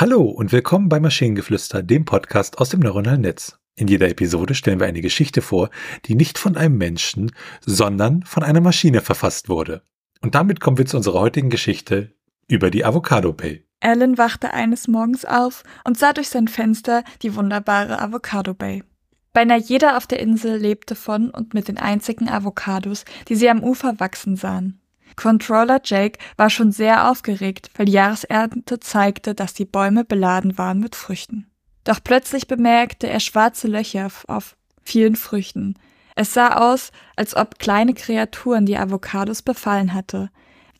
Hallo und willkommen bei Maschinengeflüster, dem Podcast aus dem neuronalen Netz. In jeder Episode stellen wir eine Geschichte vor, die nicht von einem Menschen, sondern von einer Maschine verfasst wurde. Und damit kommen wir zu unserer heutigen Geschichte über die Avocado Bay. Alan wachte eines Morgens auf und sah durch sein Fenster die wunderbare Avocado Bay. Beinahe jeder auf der Insel lebte von und mit den einzigen Avocados, die sie am Ufer wachsen sahen. Controller Jake war schon sehr aufgeregt, weil die Jahresernte zeigte, dass die Bäume beladen waren mit Früchten. Doch plötzlich bemerkte er schwarze Löcher auf vielen Früchten. Es sah aus, als ob kleine Kreaturen die Avocados befallen hatte.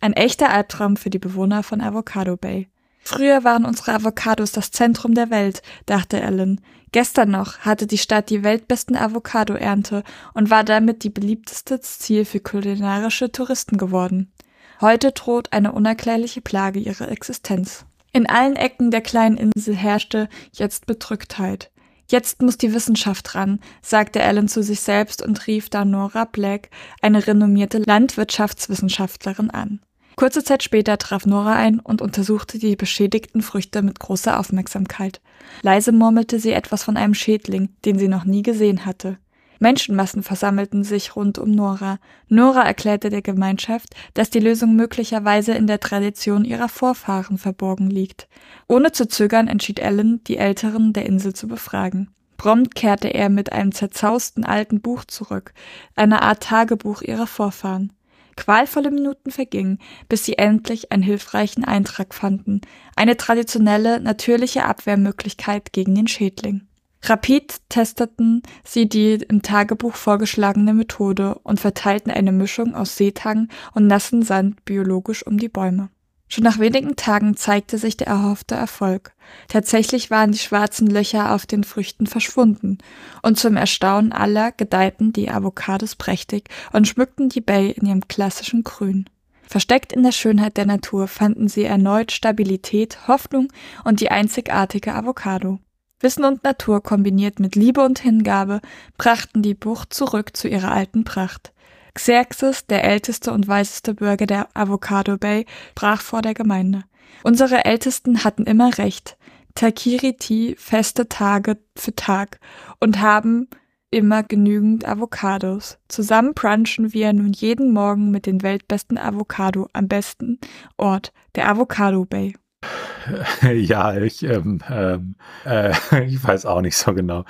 Ein echter Albtraum für die Bewohner von Avocado Bay. Früher waren unsere Avocados das Zentrum der Welt, dachte Ellen. Gestern noch hatte die Stadt die weltbesten Avocado-Ernte und war damit die beliebteste Ziel für kulinarische Touristen geworden. Heute droht eine unerklärliche Plage ihre Existenz. In allen Ecken der kleinen Insel herrschte jetzt Bedrücktheit. Jetzt muss die Wissenschaft ran, sagte Ellen zu sich selbst und rief da Nora Black, eine renommierte Landwirtschaftswissenschaftlerin, an. Kurze Zeit später traf Nora ein und untersuchte die beschädigten Früchte mit großer Aufmerksamkeit. Leise murmelte sie etwas von einem Schädling, den sie noch nie gesehen hatte. Menschenmassen versammelten sich rund um Nora. Nora erklärte der Gemeinschaft, dass die Lösung möglicherweise in der Tradition ihrer Vorfahren verborgen liegt. Ohne zu zögern entschied Ellen, die Älteren der Insel zu befragen. Prompt kehrte er mit einem zerzausten alten Buch zurück, einer Art Tagebuch ihrer Vorfahren. Qualvolle Minuten vergingen, bis sie endlich einen hilfreichen Eintrag fanden, eine traditionelle, natürliche Abwehrmöglichkeit gegen den Schädling. Rapid testeten sie die im Tagebuch vorgeschlagene Methode und verteilten eine Mischung aus Seetang und nassen Sand biologisch um die Bäume. Schon nach wenigen Tagen zeigte sich der erhoffte Erfolg. Tatsächlich waren die schwarzen Löcher auf den Früchten verschwunden, und zum Erstaunen aller gedeihten die Avocados prächtig und schmückten die Bay in ihrem klassischen Grün. Versteckt in der Schönheit der Natur fanden sie erneut Stabilität, Hoffnung und die einzigartige Avocado. Wissen und Natur kombiniert mit Liebe und Hingabe brachten die Bucht zurück zu ihrer alten Pracht. Xerxes, der älteste und weiseste Bürger der Avocado Bay, brach vor der Gemeinde. Unsere Ältesten hatten immer recht. Takiriti feste Tage für Tag und haben immer genügend Avocados. Zusammen brunchen wir nun jeden Morgen mit den weltbesten Avocado am besten Ort, der Avocado Bay. Ja, ich, ähm, ähm, äh, ich weiß auch nicht so genau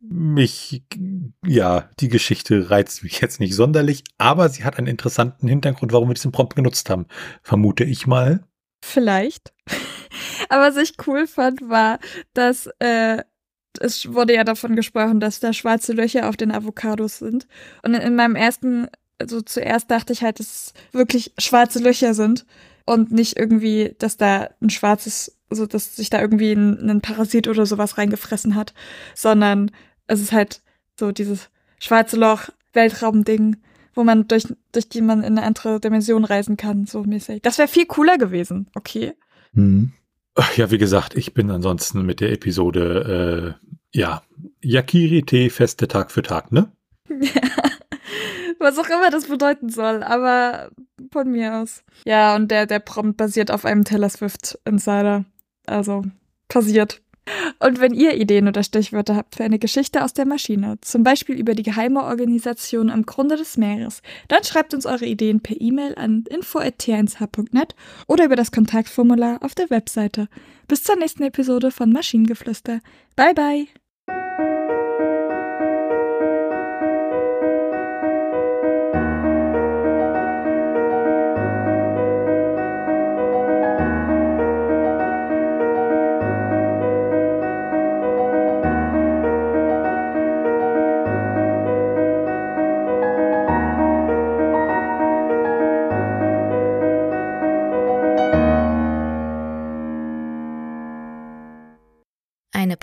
mich, ja, die Geschichte reizt mich jetzt nicht sonderlich, aber sie hat einen interessanten Hintergrund, warum wir diesen Prompt genutzt haben. Vermute ich mal. Vielleicht. aber was ich cool fand, war, dass äh, es wurde ja davon gesprochen, dass da schwarze Löcher auf den Avocados sind. Und in meinem ersten, also zuerst dachte ich halt, dass es wirklich schwarze Löcher sind und nicht irgendwie, dass da ein schwarzes, also dass sich da irgendwie ein, ein Parasit oder sowas reingefressen hat, sondern es ist halt so dieses schwarze Loch, Weltraumding, wo man durch, durch die man in eine andere Dimension reisen kann, so mäßig. Das wäre viel cooler gewesen, okay. Hm. Ja, wie gesagt, ich bin ansonsten mit der Episode, äh, ja, Yakiri-Tee feste Tag für Tag, ne? Ja. Was auch immer das bedeuten soll, aber von mir aus. Ja, und der, der Prompt basiert auf einem Taylor Swift Insider. Also, passiert. Und wenn ihr Ideen oder Stichwörter habt für eine Geschichte aus der Maschine, zum Beispiel über die geheime Organisation am Grunde des Meeres, dann schreibt uns eure Ideen per E-Mail an info.t1h.net oder über das Kontaktformular auf der Webseite. Bis zur nächsten Episode von Maschinengeflüster. Bye bye!